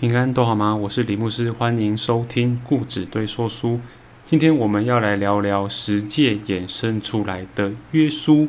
平安都好吗？我是李牧师，欢迎收听故纸堆说书。今天我们要来聊聊十诫衍生出来的约书。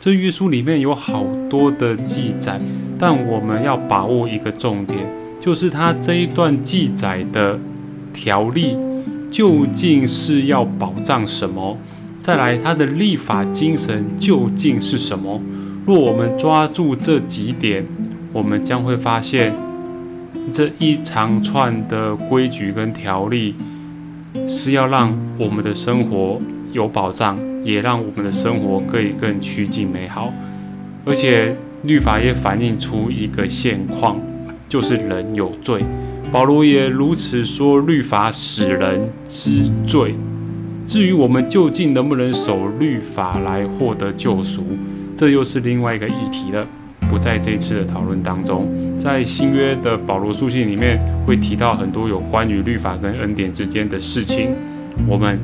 这约书里面有好多的记载，但我们要把握一个重点，就是它这一段记载的条例究竟是要保障什么？再来，它的立法精神究竟是什么？若我们抓住这几点，我们将会发现。这一长串的规矩跟条例，是要让我们的生活有保障，也让我们的生活可以更趋近美好。而且律法也反映出一个现况，就是人有罪。保罗也如此说，律法使人知罪。至于我们究竟能不能守律法来获得救赎，这又是另外一个议题了。不在这一次的讨论当中，在新约的保罗书信里面会提到很多有关于律法跟恩典之间的事情，我们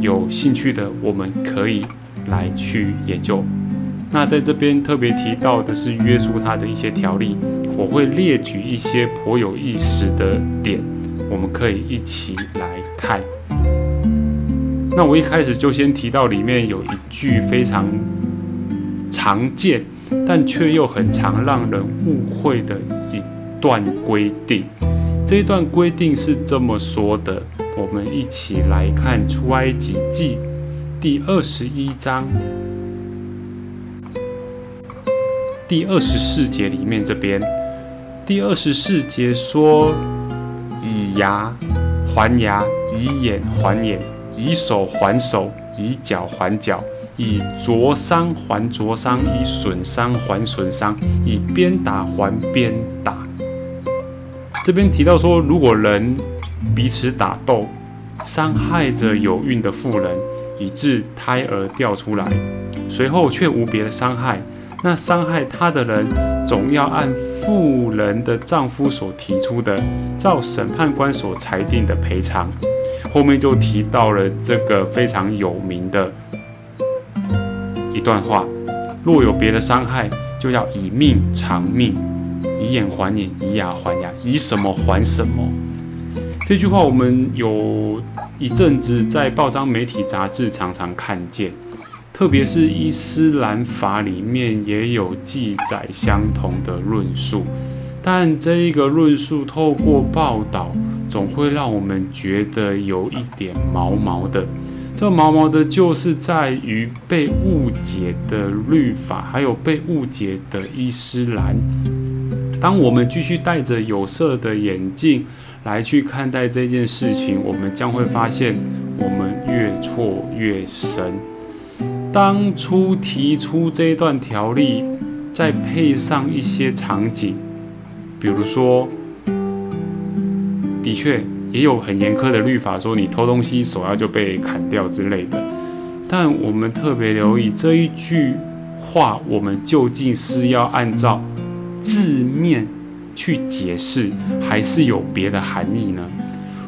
有兴趣的，我们可以来去研究。那在这边特别提到的是约束他的一些条例，我会列举一些颇有意思的点，我们可以一起来看。那我一开始就先提到里面有一句非常常见。但却又很常让人误会的一段规定。这一段规定是这么说的：我们一起来看《出埃及记》第二十一章第二十四节里面这边，第二十四节说：“以牙还牙，以眼还眼，以手还手，以脚还脚。”以灼伤还灼伤，以损伤还损伤，以鞭打还鞭打。这边提到说，如果人彼此打斗，伤害着有孕的妇人，以致胎儿掉出来，随后却无别的伤害，那伤害她的人总要按妇人的丈夫所提出的，照审判官所裁定的赔偿。后面就提到了这个非常有名的。一段话，若有别的伤害，就要以命偿命，以眼还眼，以牙还牙，以什么还什么。这句话我们有一阵子在报章、媒体、杂志常常看见，特别是伊斯兰法里面也有记载相同的论述，但这一个论述透过报道，总会让我们觉得有一点毛毛的。这毛毛的，就是在于被误解的律法，还有被误解的伊斯兰。当我们继续戴着有色的眼镜来去看待这件事情，我们将会发现，我们越错越深。当初提出这一段条例，再配上一些场景，比如说，的确。也有很严苛的律法，说你偷东西手要就被砍掉之类的。但我们特别留意这一句话，我们究竟是要按照字面去解释，还是有别的含义呢？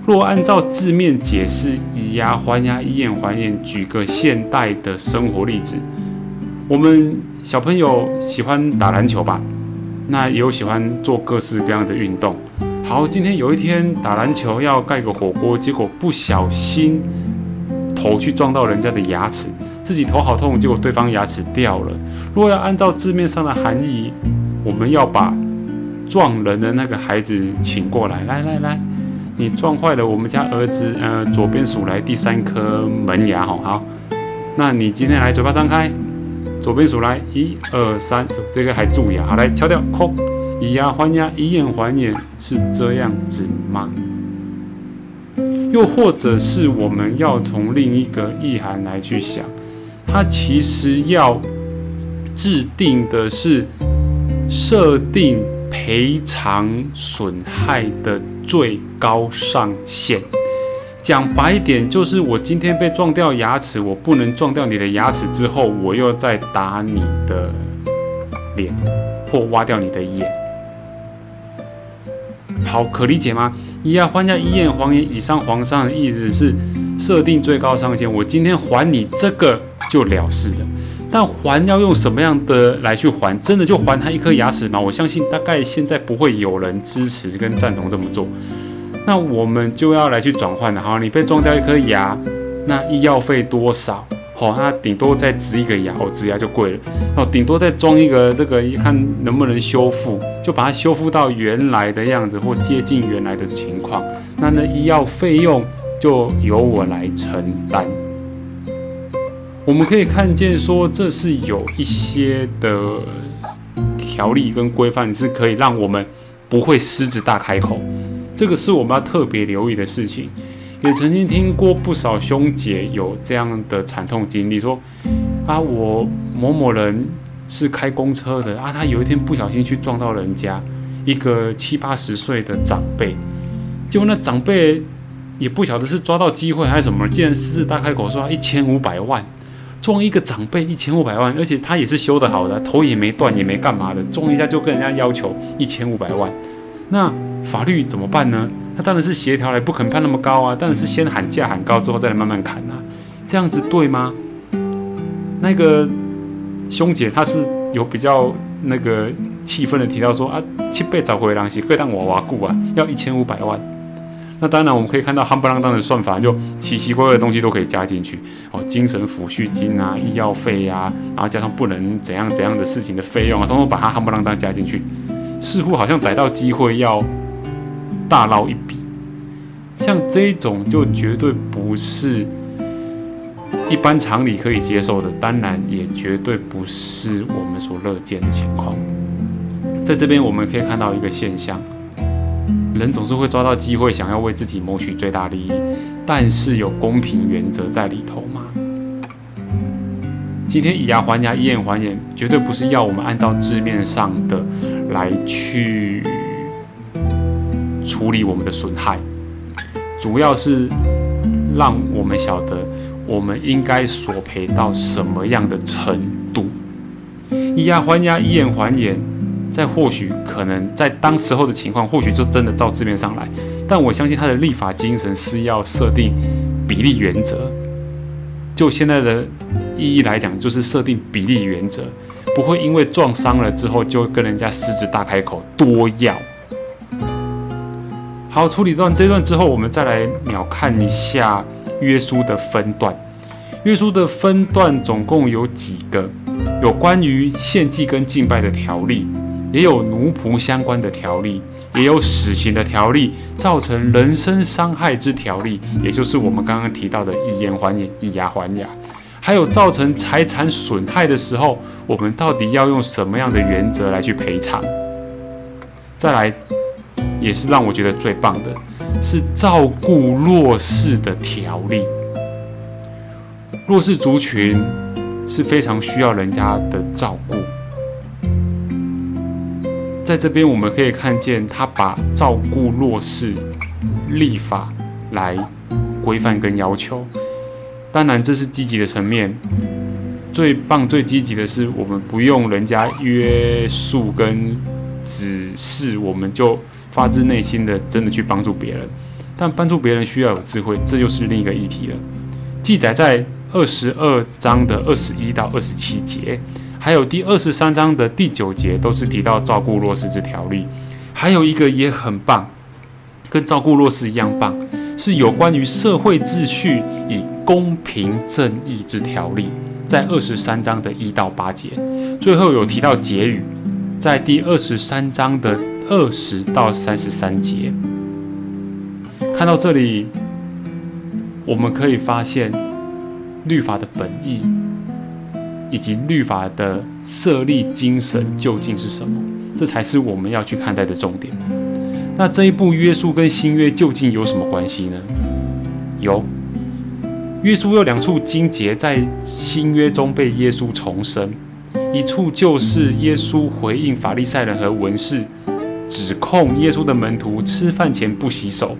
若按照字面解释，以牙还牙，以眼还眼。举个现代的生活例子，我们小朋友喜欢打篮球吧？那也有喜欢做各式各样的运动。好，今天有一天打篮球要盖个火锅，结果不小心头去撞到人家的牙齿，自己头好痛，结果对方牙齿掉了。如果要按照字面上的含义，我们要把撞人的那个孩子请过来，来来来，你撞坏了我们家儿子呃左边数来第三颗门牙，好好，那你今天来嘴巴张开，左边数来一二三，这个还蛀牙，好来敲掉，空。以牙还牙，以眼还眼，是这样子吗？又或者是我们要从另一个意涵来去想，它其实要制定的是设定赔偿损害的最高上限。讲白一点，就是我今天被撞掉牙齿，我不能撞掉你的牙齿之后，我又再打你的脸，或挖掉你的眼。好，可理解吗？以牙还牙，以眼还眼。以上皇上的意思是设定最高上限。我今天还你这个就了事了。但还要用什么样的来去还？真的就还他一颗牙齿吗？我相信大概现在不会有人支持跟赞同这么做。那我们就要来去转换了。好，你被撞掉一颗牙，那医药费多少？好，那顶多再植一个牙，哦，植牙就贵了。哦，顶多再装一个这个，看能不能修复，就把它修复到原来的样子或接近原来的情况。那那医药费用就由我来承担。我们可以看见，说这是有一些的条例跟规范，是可以让我们不会狮子大开口。这个是我们要特别留意的事情。也曾经听过不少兄姐有这样的惨痛经历，说啊，我某某人是开公车的啊，他有一天不小心去撞到人家一个七八十岁的长辈，结果那长辈也不晓得是抓到机会还是什么，竟然狮子大开口说一千五百万。撞一个长辈一千五百万，而且他也是修得好的，头也没断，也没干嘛的，撞一下就跟人家要求一千五百万，那法律怎么办呢？当然是协调来，不可能判那么高啊，当然是先喊价喊高之后再来慢慢砍啊，这样子对吗？那个兄姐她是有比较那个气愤的提到说啊，七倍找回狼息，可以当娃娃雇啊，要一千五百万。那当然，我们可以看到夯不啷当的算法，就奇奇怪怪的东西都可以加进去哦，精神抚恤金啊、医药费呀，然后加上不能怎样怎样的事情的费用啊，统统把它夯不啷当加进去，似乎好像逮到机会要大捞一笔。像这种就绝对不是一般常理可以接受的，当然也绝对不是我们所乐见的情况。在这边我们可以看到一个现象。人总是会抓到机会，想要为自己谋取最大利益，但是有公平原则在里头吗？今天以牙还牙，以眼还眼，绝对不是要我们按照字面上的来去处理我们的损害，主要是让我们晓得我们应该索赔到什么样的程度。以牙还牙，以眼还眼。在或许可能在当时候的情况，或许就真的照字面上来，但我相信他的立法精神是要设定比例原则。就现在的意义来讲，就是设定比例原则，不会因为撞伤了之后就跟人家狮子大开口多要。好，处理段这段之后，我们再来秒看一下约书的分段。约书的分段总共有几个？有关于献祭跟敬拜的条例。也有奴仆相关的条例，也有死刑的条例，造成人身伤害之条例，也就是我们刚刚提到的以眼还眼，以牙还牙。还有造成财产损害的时候，我们到底要用什么样的原则来去赔偿？再来，也是让我觉得最棒的，是照顾弱势的条例。弱势族群是非常需要人家的照顾。在这边我们可以看见，他把照顾弱势立法来规范跟要求。当然，这是积极的层面。最棒、最积极的是，我们不用人家约束跟指示，我们就发自内心的真的去帮助别人。但帮助别人需要有智慧，这就是另一个议题了。记载在二十二章的二十一到二十七节。还有第二十三章的第九节都是提到照顾弱势之条例，还有一个也很棒，跟照顾弱势一样棒，是有关于社会秩序以公平正义之条例，在二十三章的一到八节，最后有提到结语，在第二十三章的二十到三十三节。看到这里，我们可以发现律法的本意。以及律法的设立精神究竟是什么？这才是我们要去看待的重点。那这一部约书跟新约究竟有什么关系呢？有，约书有两处经节在新约中被耶稣重生，一处就是耶稣回应法利赛人和文士指控耶稣的门徒吃饭前不洗手，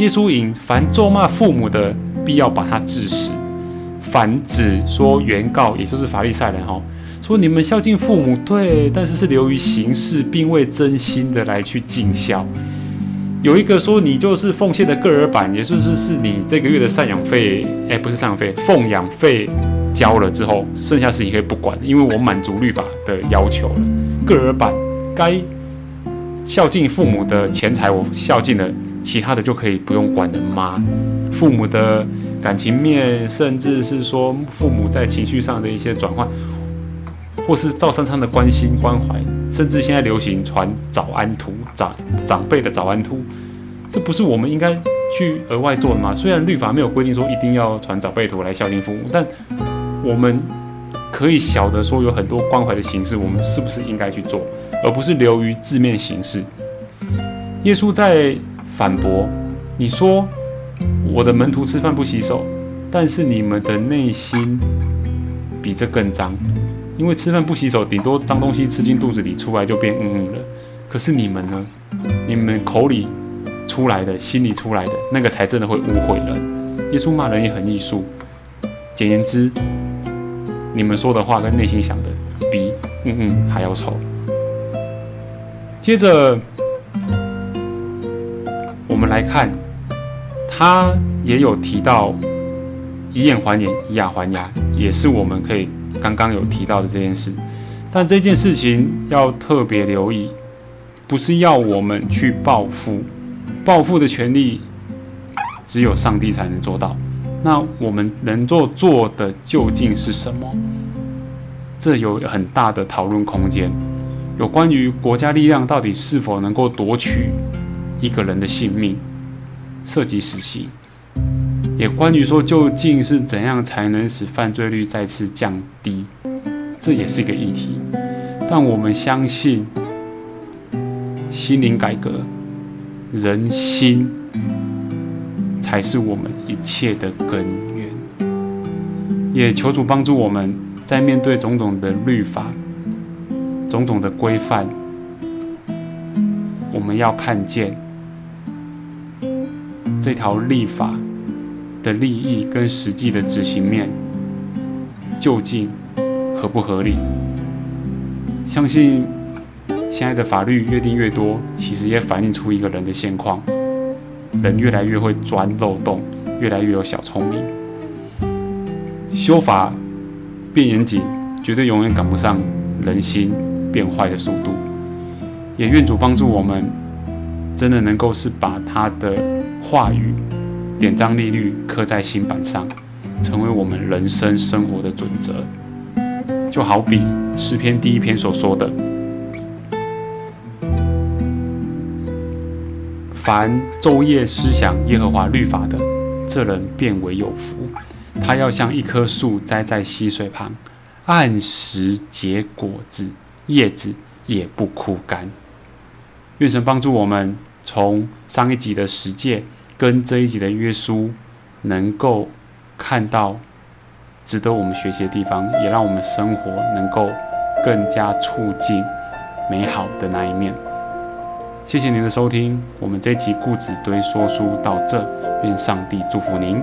耶稣引凡咒骂父母的，必要把他治死。反指说原告，也就是法利赛人哈，说你们孝敬父母对，但是是流于形式，并未真心的来去尽孝。有一个说你就是奉献的个人版，也就是是你这个月的赡养费，哎，不是赡养费，奉养费交了之后，剩下事情可以不管，因为我满足律法的要求了。个人版该孝敬父母的钱财我孝敬了，其他的就可以不用管了吗？父母的感情面，甚至是说父母在情绪上的一些转换，或是赵三昌的关心关怀，甚至现在流行传早安图，长长辈的早安图，这不是我们应该去额外做的吗？虽然律法没有规定说一定要传长辈图来孝敬父母，但我们可以晓得说有很多关怀的形式，我们是不是应该去做，而不是流于字面形式？耶稣在反驳你说。我的门徒吃饭不洗手，但是你们的内心比这更脏，因为吃饭不洗手，顶多脏东西吃进肚子里，出来就变嗯嗯了。可是你们呢？你们口里出来的，心里出来的那个才真的会污秽了。耶稣骂人也很艺术。简言之，你们说的话跟内心想的比嗯嗯还要丑。接着，我们来看。他也有提到以眼还眼，以牙还牙，也是我们可以刚刚有提到的这件事。但这件事情要特别留意，不是要我们去报复，报复的权利只有上帝才能做到。那我们能做做的究竟是什么？这有很大的讨论空间。有关于国家力量到底是否能够夺取一个人的性命？涉及死刑，也关于说究竟是怎样才能使犯罪率再次降低，这也是一个议题。但我们相信，心灵改革、人心才是我们一切的根源。也求主帮助我们在面对种种的律法、种种的规范，我们要看见。这条立法的利益跟实际的执行面究竟合不合理？相信现在的法律越定越多，其实也反映出一个人的现况：人越来越会钻漏洞，越来越有小聪明。修法变严谨，绝对永远赶不上人心变坏的速度。也愿主帮助我们，真的能够是把他的。话语典章利率刻在心板上，成为我们人生生活的准则。就好比诗篇第一篇所说的：“凡昼夜思想耶和华律法的，这人便为有福。他要像一棵树栽在溪水旁，按时结果子，叶子也不枯干。”愿神帮助我们，从上一集的十诫。跟这一集的约书能够看到值得我们学习的地方，也让我们生活能够更加促进美好的那一面。谢谢您的收听，我们这集故事堆说书到这，愿上帝祝福您。